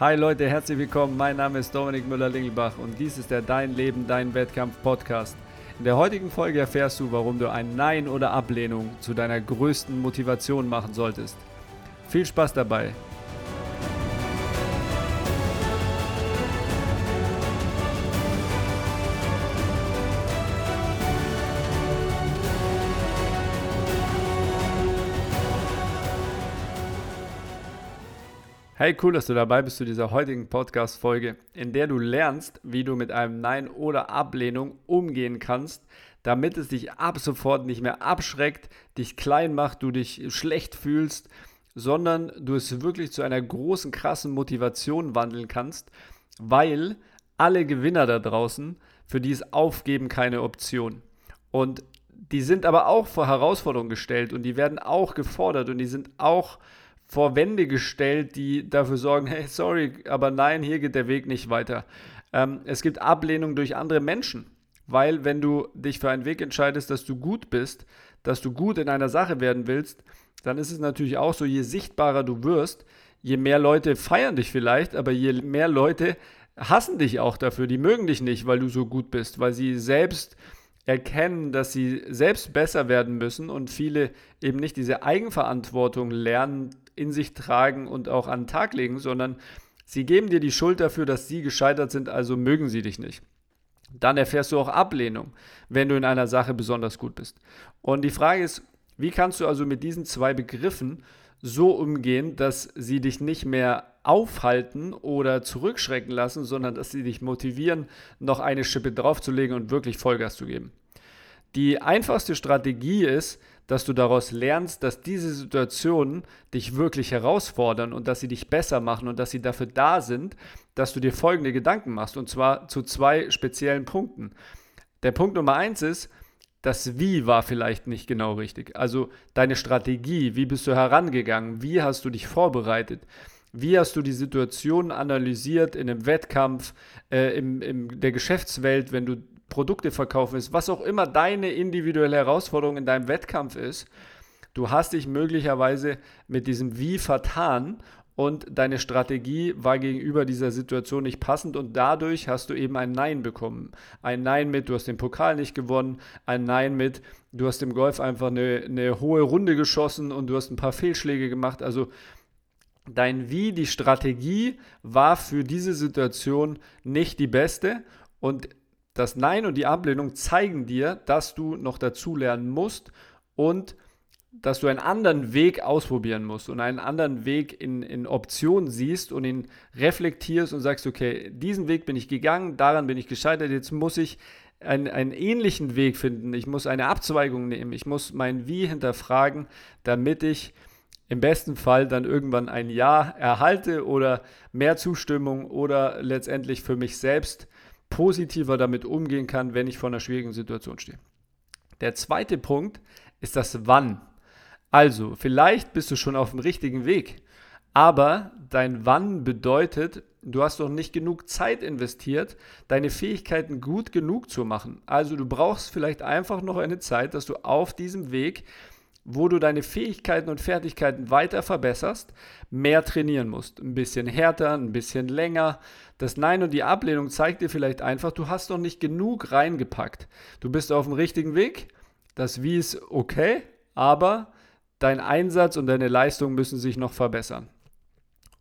Hi Leute, herzlich willkommen. Mein Name ist Dominik Müller-Lingelbach und dies ist der Dein Leben, Dein Wettkampf Podcast. In der heutigen Folge erfährst du, warum du ein Nein oder Ablehnung zu deiner größten Motivation machen solltest. Viel Spaß dabei. Hey, cool, dass du dabei bist zu dieser heutigen Podcast-Folge, in der du lernst, wie du mit einem Nein oder Ablehnung umgehen kannst, damit es dich ab sofort nicht mehr abschreckt, dich klein macht, du dich schlecht fühlst, sondern du es wirklich zu einer großen, krassen Motivation wandeln kannst, weil alle Gewinner da draußen, für die ist Aufgeben keine Option. Und die sind aber auch vor Herausforderungen gestellt und die werden auch gefordert und die sind auch vor Wände gestellt, die dafür sorgen, hey, sorry, aber nein, hier geht der Weg nicht weiter. Ähm, es gibt Ablehnung durch andere Menschen, weil wenn du dich für einen Weg entscheidest, dass du gut bist, dass du gut in einer Sache werden willst, dann ist es natürlich auch so, je sichtbarer du wirst, je mehr Leute feiern dich vielleicht, aber je mehr Leute hassen dich auch dafür, die mögen dich nicht, weil du so gut bist, weil sie selbst erkennen, dass sie selbst besser werden müssen und viele eben nicht diese Eigenverantwortung lernen, in sich tragen und auch an den Tag legen, sondern sie geben dir die Schuld dafür, dass sie gescheitert sind, also mögen sie dich nicht. Dann erfährst du auch Ablehnung, wenn du in einer Sache besonders gut bist. Und die Frage ist, wie kannst du also mit diesen zwei Begriffen so umgehen, dass sie dich nicht mehr aufhalten oder zurückschrecken lassen, sondern dass sie dich motivieren, noch eine Schippe draufzulegen und wirklich Vollgas zu geben. Die einfachste Strategie ist, dass du daraus lernst, dass diese Situationen dich wirklich herausfordern und dass sie dich besser machen und dass sie dafür da sind, dass du dir folgende Gedanken machst und zwar zu zwei speziellen Punkten. Der Punkt Nummer eins ist, das Wie war vielleicht nicht genau richtig. Also deine Strategie, wie bist du herangegangen, wie hast du dich vorbereitet, wie hast du die Situation analysiert in einem Wettkampf, äh, im, in der Geschäftswelt, wenn du Produkte verkaufen ist, was auch immer deine individuelle Herausforderung in deinem Wettkampf ist, du hast dich möglicherweise mit diesem Wie vertan und deine Strategie war gegenüber dieser Situation nicht passend und dadurch hast du eben ein Nein bekommen. Ein Nein mit, du hast den Pokal nicht gewonnen, ein Nein mit, du hast im Golf einfach eine, eine hohe Runde geschossen und du hast ein paar Fehlschläge gemacht. Also dein Wie, die Strategie war für diese Situation nicht die beste und das Nein und die Ablehnung zeigen dir, dass du noch dazulernen musst und dass du einen anderen Weg ausprobieren musst und einen anderen Weg in, in Optionen siehst und ihn reflektierst und sagst, okay, diesen Weg bin ich gegangen, daran bin ich gescheitert, jetzt muss ich einen, einen ähnlichen Weg finden, ich muss eine Abzweigung nehmen, ich muss mein Wie hinterfragen, damit ich im besten Fall dann irgendwann ein Ja erhalte oder mehr Zustimmung oder letztendlich für mich selbst positiver damit umgehen kann, wenn ich vor einer schwierigen Situation stehe. Der zweite Punkt ist das Wann. Also, vielleicht bist du schon auf dem richtigen Weg, aber dein Wann bedeutet, du hast noch nicht genug Zeit investiert, deine Fähigkeiten gut genug zu machen. Also du brauchst vielleicht einfach noch eine Zeit, dass du auf diesem Weg wo du deine Fähigkeiten und Fertigkeiten weiter verbesserst, mehr trainieren musst. Ein bisschen härter, ein bisschen länger. Das Nein und die Ablehnung zeigt dir vielleicht einfach, du hast noch nicht genug reingepackt. Du bist auf dem richtigen Weg. Das Wie ist okay, aber dein Einsatz und deine Leistung müssen sich noch verbessern.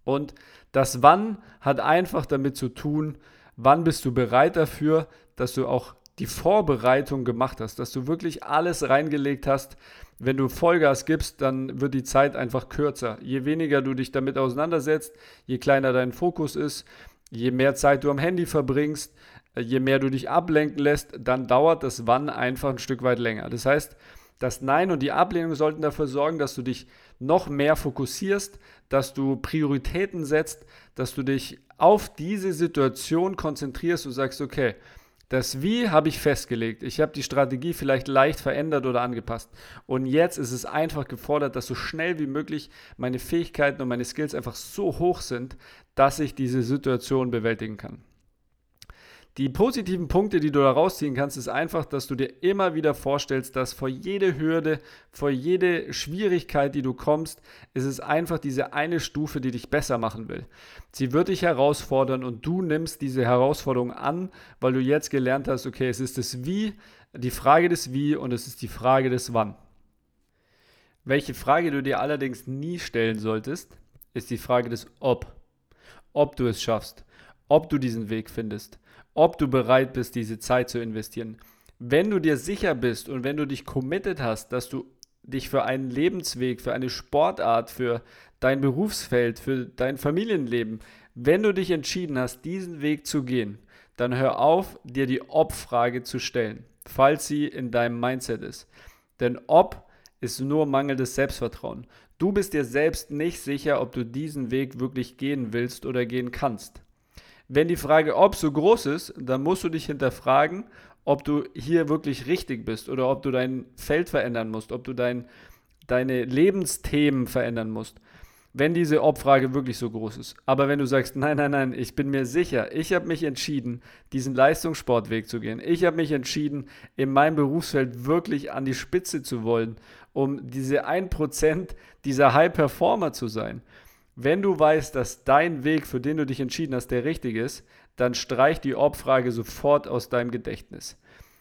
Und das Wann hat einfach damit zu tun, wann bist du bereit dafür, dass du auch die Vorbereitung gemacht hast, dass du wirklich alles reingelegt hast. Wenn du Vollgas gibst, dann wird die Zeit einfach kürzer. Je weniger du dich damit auseinandersetzt, je kleiner dein Fokus ist, je mehr Zeit du am Handy verbringst, je mehr du dich ablenken lässt, dann dauert das Wann einfach ein Stück weit länger. Das heißt, das Nein und die Ablehnung sollten dafür sorgen, dass du dich noch mehr fokussierst, dass du Prioritäten setzt, dass du dich auf diese Situation konzentrierst und sagst, okay, das Wie habe ich festgelegt. Ich habe die Strategie vielleicht leicht verändert oder angepasst. Und jetzt ist es einfach gefordert, dass so schnell wie möglich meine Fähigkeiten und meine Skills einfach so hoch sind, dass ich diese Situation bewältigen kann. Die positiven Punkte, die du da rausziehen kannst, ist einfach, dass du dir immer wieder vorstellst, dass vor jede Hürde, vor jede Schwierigkeit, die du kommst, ist es einfach diese eine Stufe, die dich besser machen will. Sie wird dich herausfordern und du nimmst diese Herausforderung an, weil du jetzt gelernt hast, okay, es ist das Wie, die Frage des Wie und es ist die Frage des Wann. Welche Frage du dir allerdings nie stellen solltest, ist die Frage des Ob. Ob du es schaffst, ob du diesen Weg findest ob du bereit bist, diese Zeit zu investieren. Wenn du dir sicher bist und wenn du dich committed hast, dass du dich für einen Lebensweg, für eine Sportart, für dein Berufsfeld, für dein Familienleben, wenn du dich entschieden hast, diesen Weg zu gehen, dann hör auf, dir die Ob-Frage zu stellen, falls sie in deinem Mindset ist. Denn Ob ist nur mangelndes Selbstvertrauen. Du bist dir selbst nicht sicher, ob du diesen Weg wirklich gehen willst oder gehen kannst. Wenn die Frage ob so groß ist, dann musst du dich hinterfragen, ob du hier wirklich richtig bist oder ob du dein Feld verändern musst, ob du dein, deine Lebensthemen verändern musst. Wenn diese Ob-Frage wirklich so groß ist. Aber wenn du sagst, nein, nein, nein, ich bin mir sicher, ich habe mich entschieden, diesen Leistungssportweg zu gehen. Ich habe mich entschieden, in meinem Berufsfeld wirklich an die Spitze zu wollen, um diese 1% dieser High-Performer zu sein wenn du weißt, dass dein Weg, für den du dich entschieden hast, der richtige ist, dann streich die Obfrage sofort aus deinem Gedächtnis.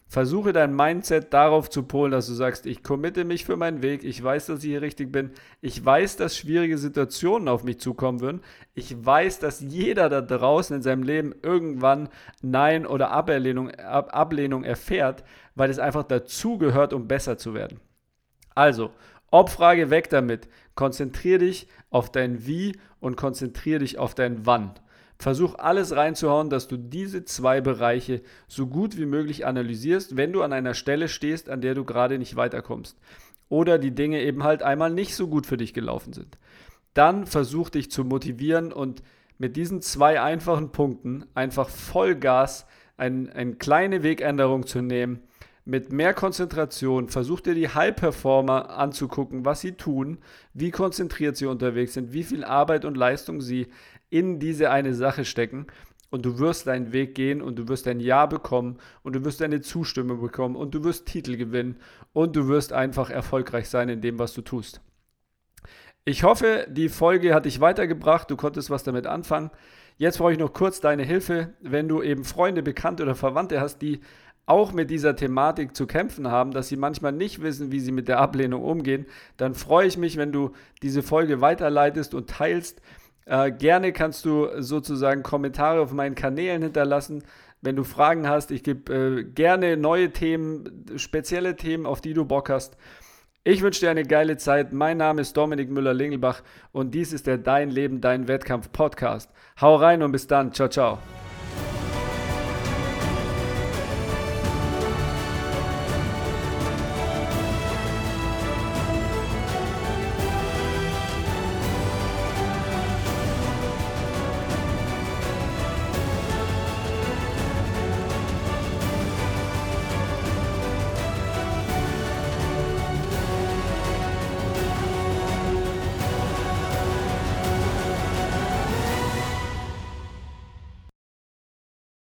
Versuche dein Mindset darauf zu polen, dass du sagst, ich committe mich für meinen Weg, ich weiß, dass ich hier richtig bin, ich weiß, dass schwierige Situationen auf mich zukommen würden, ich weiß, dass jeder da draußen in seinem Leben irgendwann Nein oder Ablehnung, Ablehnung erfährt, weil es einfach dazugehört, um besser zu werden. Also, Obfrage weg damit. Konzentriere dich auf dein Wie und konzentriere dich auf dein Wann. Versuch alles reinzuhauen, dass du diese zwei Bereiche so gut wie möglich analysierst, wenn du an einer Stelle stehst, an der du gerade nicht weiterkommst. Oder die Dinge eben halt einmal nicht so gut für dich gelaufen sind. Dann versuch dich zu motivieren und mit diesen zwei einfachen Punkten einfach Vollgas ein, eine kleine Wegänderung zu nehmen mit mehr Konzentration, versuch dir die High-Performer anzugucken, was sie tun, wie konzentriert sie unterwegs sind, wie viel Arbeit und Leistung sie in diese eine Sache stecken. Und du wirst deinen Weg gehen und du wirst ein Ja bekommen und du wirst eine Zustimmung bekommen und du wirst Titel gewinnen und du wirst einfach erfolgreich sein in dem, was du tust. Ich hoffe, die Folge hat dich weitergebracht, du konntest was damit anfangen. Jetzt brauche ich noch kurz deine Hilfe, wenn du eben Freunde, Bekannte oder Verwandte hast, die auch mit dieser Thematik zu kämpfen haben, dass sie manchmal nicht wissen, wie sie mit der Ablehnung umgehen, dann freue ich mich, wenn du diese Folge weiterleitest und teilst. Äh, gerne kannst du sozusagen Kommentare auf meinen Kanälen hinterlassen. Wenn du Fragen hast, ich gebe äh, gerne neue Themen, spezielle Themen, auf die du Bock hast. Ich wünsche dir eine geile Zeit. Mein Name ist Dominik Müller-Lingelbach und dies ist der Dein Leben, Dein Wettkampf Podcast. Hau rein und bis dann. Ciao, ciao.